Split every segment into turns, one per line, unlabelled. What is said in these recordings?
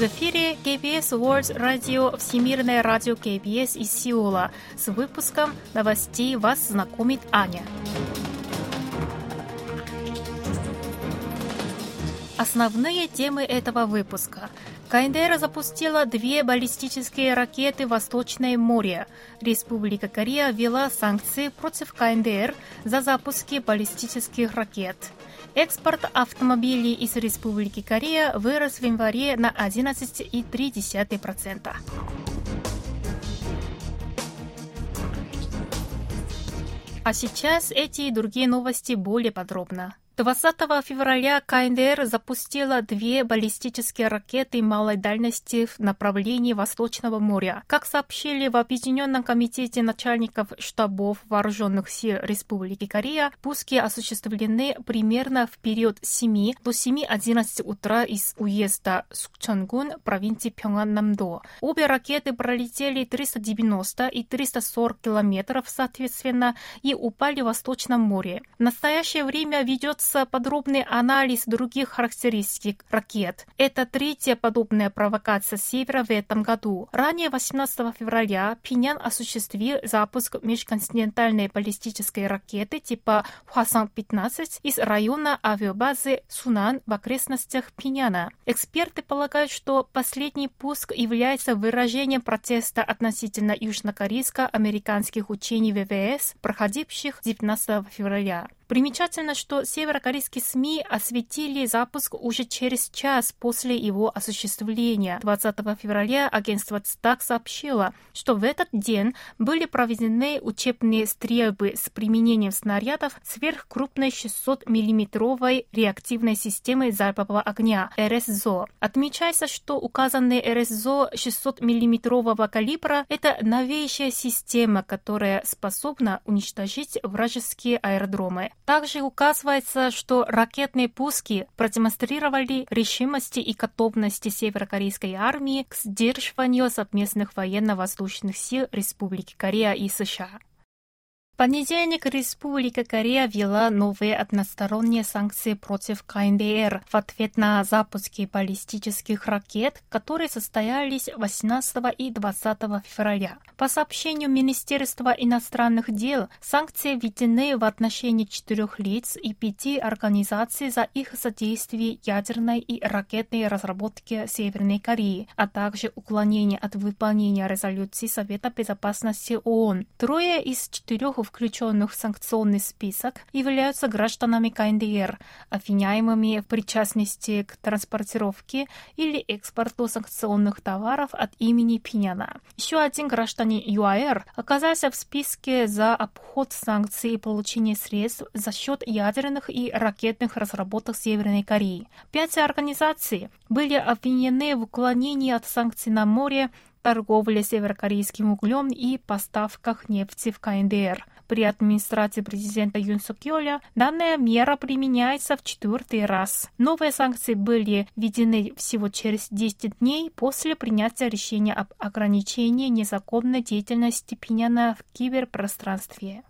В эфире KBS World Radio Всемирное радио KBS из Сеула. С выпуском новостей вас знакомит Аня. Основные темы этого выпуска. КНДР запустила две баллистические ракеты в Восточное море. Республика Корея ввела санкции против КНДР за запуски баллистических ракет. Экспорт автомобилей из Республики Корея вырос в январе на 11,3%. А сейчас эти и другие новости более подробно. 20 февраля КНДР запустила две баллистические ракеты малой дальности в направлении Восточного моря. Как сообщили в Объединенном комитете начальников штабов вооруженных сил Республики Корея, пуски осуществлены примерно в период с 7 до 7-11 утра из уезда Сукчонгун провинции Пхёнган-Намдо. Обе ракеты пролетели 390 и 340 километров соответственно и упали в Восточном море. В настоящее время ведется проводится подробный анализ других характеристик ракет. Это третья подобная провокация севера в этом году. Ранее, 18 февраля, Пинян осуществил запуск межконтинентальной баллистической ракеты типа Хвасан-15 из района авиабазы Сунан в окрестностях Пиняна. Эксперты полагают, что последний пуск является выражением протеста относительно южнокорейско-американских учений ВВС, проходивших 19 февраля. Примечательно, что северокорейские СМИ осветили запуск уже через час после его осуществления. 20 февраля агентство ЦТАК сообщило, что в этот день были проведены учебные стрельбы с применением снарядов сверхкрупной 600-миллиметровой реактивной системы залпового огня РСЗО. Отмечается, что указанный РСЗО 600-миллиметрового калибра – это новейшая система, которая способна уничтожить вражеские аэродромы. Также указывается, что ракетные пуски продемонстрировали решимости и готовности северокорейской армии к сдерживанию совместных военно-воздушных сил Республики Корея и США понедельник Республика Корея ввела новые односторонние санкции против КНДР в ответ на запуски баллистических ракет, которые состоялись 18 и 20 февраля. По сообщению Министерства иностранных дел, санкции введены в отношении четырех лиц и пяти организаций за их содействие ядерной и ракетной разработке Северной Кореи, а также уклонение от выполнения резолюций Совета безопасности ООН. Трое из четырех включенных в санкционный список, являются гражданами КНДР, обвиняемыми в причастности к транспортировке или экспорту санкционных товаров от имени Пиняна. Еще один гражданин ЮАР оказался в списке за обход санкций и получение средств за счет ядерных и ракетных разработок Северной Кореи. Пять организаций были обвинены в уклонении от санкций на море, торговле северокорейским углем и поставках нефти в КНДР. При администрации президента Юн Йоля данная мера применяется в четвертый раз. Новые санкции были введены всего через 10 дней после принятия решения об ограничении незаконной деятельности Пиняна в киберпространстве.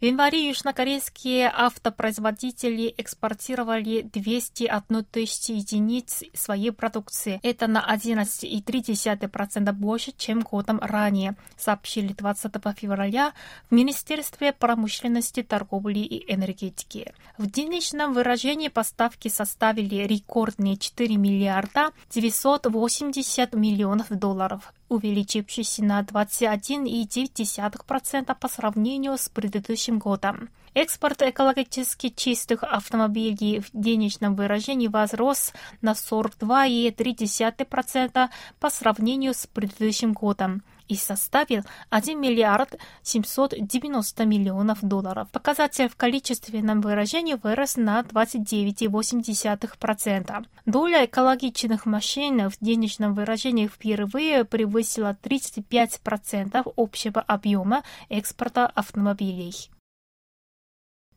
В январе южнокорейские автопроизводители экспортировали 201 тысячи единиц своей продукции. Это на 11,3% больше, чем годом ранее, сообщили 20 февраля в Министерстве промышленности, торговли и энергетики. В денежном выражении поставки составили рекордные 4 миллиарда 980 миллионов долларов увеличившийся на 21,9% по сравнению с предыдущим годом. Экспорт экологически чистых автомобилей в денежном выражении возрос на 42,3% по сравнению с предыдущим годом и составил 1 миллиард 790 миллионов долларов. Показатель в количественном выражении вырос на 29,8%. Доля экологичных машин в денежном выражении впервые превысила 35% общего объема экспорта автомобилей.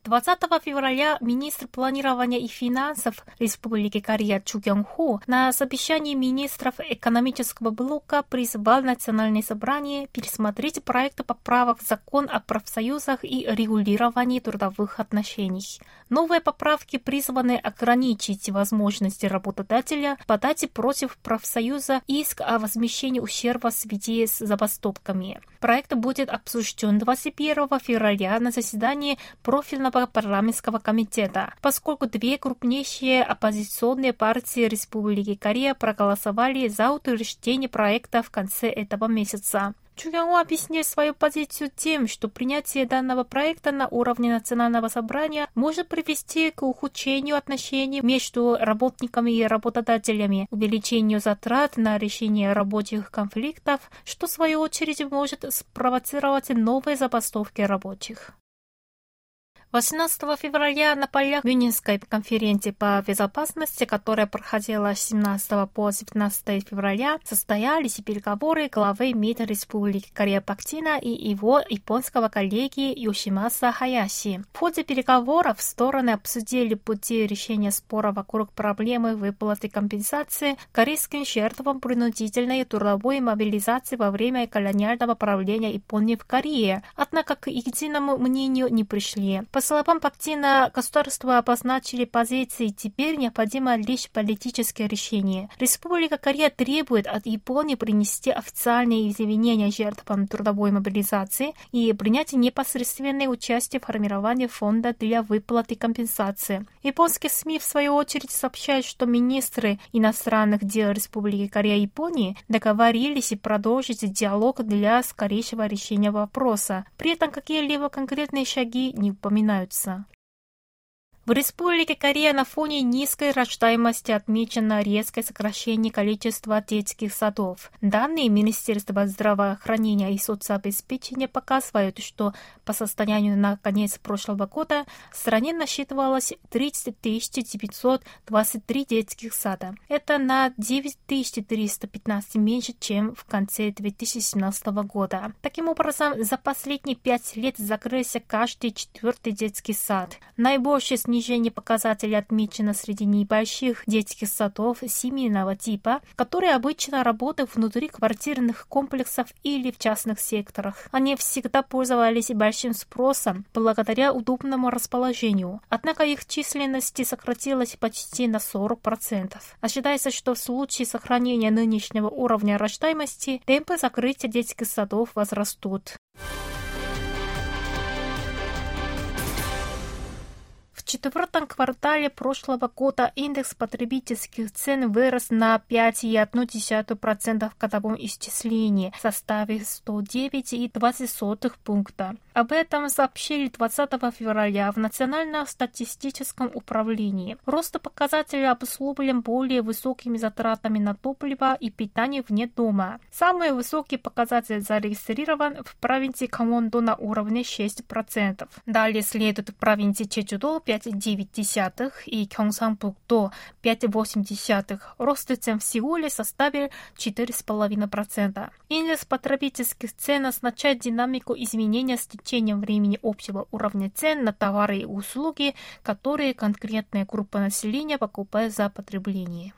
20 февраля министр планирования и финансов Республики Корея Чу Гёng-хо на совещании министров экономического блока призвал Национальное собрание пересмотреть проект поправок в закон о профсоюзах и регулировании трудовых отношений. Новые поправки призваны ограничить возможности работодателя подать против профсоюза иск о возмещении ущерба в связи с забастовками. Проект будет обсужден 21 февраля на заседании профильного парламентского комитета, поскольку две крупнейшие оппозиционные партии Республики Корея проголосовали за утверждение проекта в конце этого месяца. Чугяо объяснил свою позицию тем, что принятие данного проекта на уровне национального собрания может привести к ухудшению отношений между работниками и работодателями, увеличению затрат на решение рабочих конфликтов, что в свою очередь может спровоцировать новые забастовки рабочих. 18 февраля на полях Мюнхенской конференции по безопасности, которая проходила с 17 по 19 февраля, состоялись переговоры главы МИД Республики Корея Пактина и его японского коллеги Йошимаса Хаяси. В ходе переговоров стороны обсудили пути решения спора вокруг проблемы выплаты компенсации корейским жертвам принудительной трудовой мобилизации во время колониального правления Японии в Корее. Однако к единому мнению не пришли. По словам Пактина, государства обозначили позиции, теперь необходимо лишь политическое решение. Республика Корея требует от Японии принести официальные извинения жертвам трудовой мобилизации и принять непосредственное участие в формировании фонда для выплаты компенсации. Японские СМИ, в свою очередь, сообщают, что министры иностранных дел Республики Корея и Японии договорились продолжить диалог для скорейшего решения вопроса. При этом какие-либо конкретные шаги не упоминаются упоминаются. В Республике Корея на фоне низкой рождаемости отмечено резкое сокращение количества детских садов. Данные Министерства здравоохранения и соцобеспечения показывают, что по состоянию на конец прошлого года в стране насчитывалось 30 923 детских сада. Это на 9315 меньше, чем в конце 2017 года. Таким образом, за последние пять лет закрылся каждый четвертый детский сад. Наибольший снижение показателей отмечено среди небольших детских садов семейного типа, которые обычно работают внутри квартирных комплексов или в частных секторах. Они всегда пользовались большим спросом благодаря удобному расположению, однако их численность сократилась почти на 40%. Ожидается, что в случае сохранения нынешнего уровня рождаемости темпы закрытия детских садов возрастут. Четвертом квартале прошлого года индекс потребительских цен вырос на 5,1% в годовом исчислении, составив 109,20 пункта. Об этом сообщили 20 февраля в Национальном статистическом управлении. Рост показателя обусловлен более высокими затратами на топливо и питание вне дома. Самый высокий показатель зарегистрирован в провинции Камондо на уровне 6%. Далее следует провинции Чечудо 5,9% и Кёнгсанпукдо 5,8%. Рост цен в Сеуле составил 4,5%. Индекс потребительских цен означает динамику изменения с течением времени общего уровня цен на товары и услуги, которые конкретная группа населения покупает за потребление.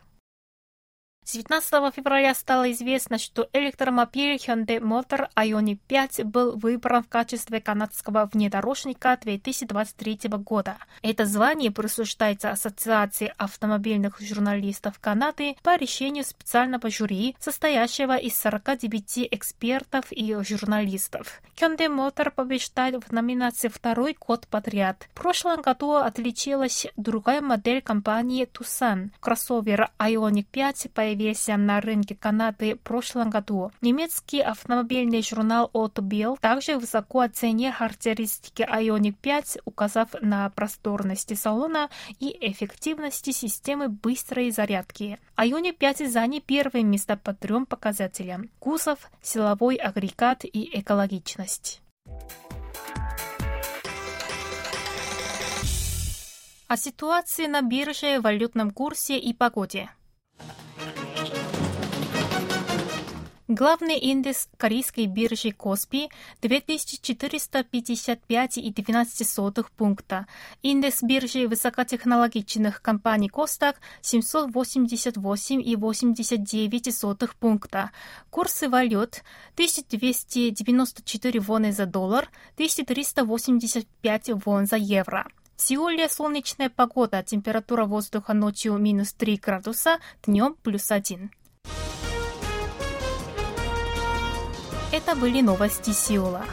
19 февраля стало известно, что электромобиль Hyundai Motor Ioniq 5 был выбран в качестве канадского внедорожника 2023 года. Это звание присуждается Ассоциации автомобильных журналистов Канады по решению специального жюри, состоящего из 49 экспертов и журналистов. Hyundai Motor побеждает в номинации второй год подряд. В прошлом году отличилась другая модель компании Tucson. Кроссовер Ioniq 5 появился появился на рынке Канады в прошлом году. Немецкий автомобильный журнал Autobild также высоко оценил характеристики Ioniq 5, указав на просторности салона и эффективности системы быстрой зарядки. Ioniq 5 занял первое место по трем показателям – кузов, силовой агрегат и экологичность. О ситуации на бирже, валютном курсе и погоде. Главный индекс корейской биржи Коспи 2455,12 пункта. Индекс биржи высокотехнологичных компаний Костак 788,89 пункта. Курсы валют 1294 воны за доллар, 1385 вон за евро. В Сеуле солнечная погода, температура воздуха ночью минус 3 градуса, днем плюс 1. Это были новости Сеула.